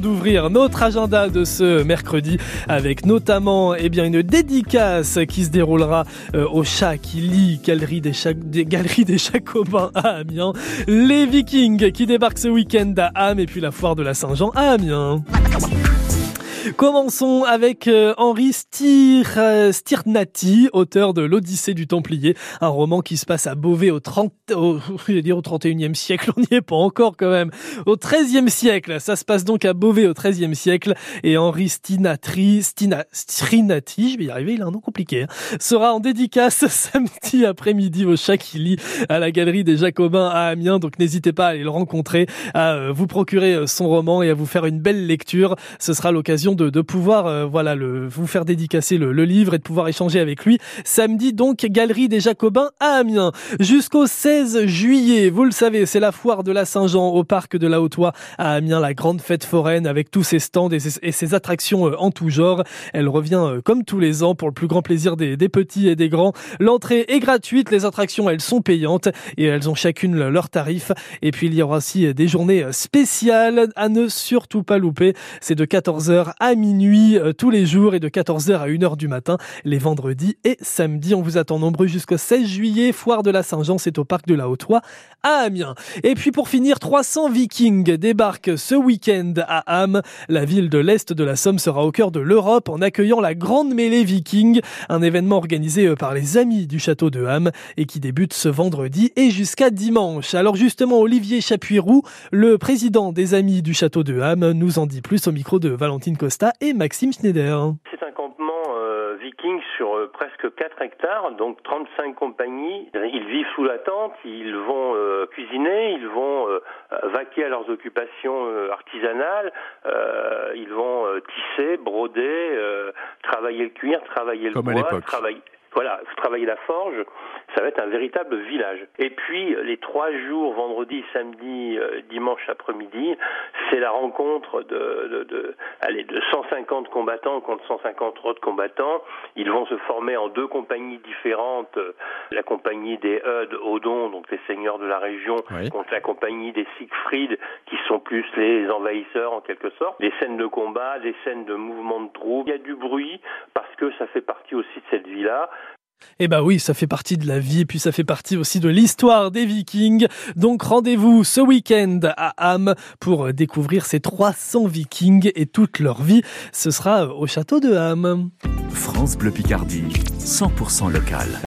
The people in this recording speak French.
d'ouvrir notre agenda de ce mercredi avec notamment eh bien une dédicace qui se déroulera euh, au chat qui lit galerie des, galeries des Jacobins à Amiens, les Vikings qui débarquent ce week-end à Amiens et puis la foire de la Saint-Jean à Amiens. Commençons avec euh, Henri Stier, euh, Stirnati, auteur de l'Odyssée du Templier, un roman qui se passe à Beauvais au 30, au, dire au 31e siècle, on n'y est pas encore quand même, au 13e siècle. Ça se passe donc à Beauvais au 13e siècle et Henri Stinatri, Stina, Strinati, je vais y arriver, il a un nom compliqué, hein, sera en dédicace samedi après-midi au Chakili à la galerie des Jacobins à Amiens. Donc n'hésitez pas à aller le rencontrer, à euh, vous procurer son roman et à vous faire une belle lecture. Ce sera l'occasion de, pouvoir euh, voilà le, vous faire dédicacer le, livre et de pouvoir échanger avec lui. Samedi donc, Galerie des Jacobins à Amiens. Jusqu'au 16 juillet, vous le savez, c'est la foire de la Saint-Jean au parc de la Haute-Oie à Amiens, la grande fête foraine avec tous ses stands et ses, attractions euh, en tout genre. Elle revient euh, comme tous les ans pour le plus grand plaisir des, des petits et des grands. L'entrée est gratuite, les attractions elles sont payantes et elles ont chacune leur tarif. Et puis il y aura aussi des journées spéciales à ne surtout pas louper. C'est de 14h à à minuit euh, tous les jours et de 14h à 1h du matin les vendredis et samedis. On vous attend nombreux jusqu'au 16 juillet. Foire de la Saint-Jean, c'est au parc de la Haute-Oie à Amiens. Et puis pour finir, 300 Vikings débarquent ce week-end à Ham. La ville de l'Est de la Somme sera au cœur de l'Europe en accueillant la Grande Mêlée Viking, un événement organisé euh, par les amis du château de Ham et qui débute ce vendredi et jusqu'à dimanche. Alors justement, Olivier Chapuirou, le président des amis du château de Ham, nous en dit plus au micro de Valentine Costa et Maxime Schneider. C'est un campement euh, viking sur euh, presque 4 hectares, donc 35 compagnies. Ils vivent sous la tente, ils vont euh, cuisiner, ils vont vaquer à leurs occupations artisanales, ils vont tisser, broder, travailler le cuir, travailler le bois, travailler voilà, travailler la forge, ça va être un véritable village. Et puis les trois jours, vendredi, samedi, euh, dimanche après-midi, c'est la rencontre de, de, de, allez, de 150 combattants contre 150 autres combattants. Ils vont se former en deux compagnies différentes, la compagnie des Eudes, Odon, donc les seigneurs de la région, contre la compagnie des Siegfried, qui sont plus les envahisseurs en quelque sorte. Des scènes de combat, des scènes de mouvement de troupes. Il y a du bruit que ça fait partie aussi de cette vie-là. Eh bah oui, ça fait partie de la vie et puis ça fait partie aussi de l'histoire des Vikings. Donc rendez-vous ce week-end à Ham pour découvrir ces 300 Vikings et toute leur vie. Ce sera au château de Ham. France Bleu Picardie, 100% local.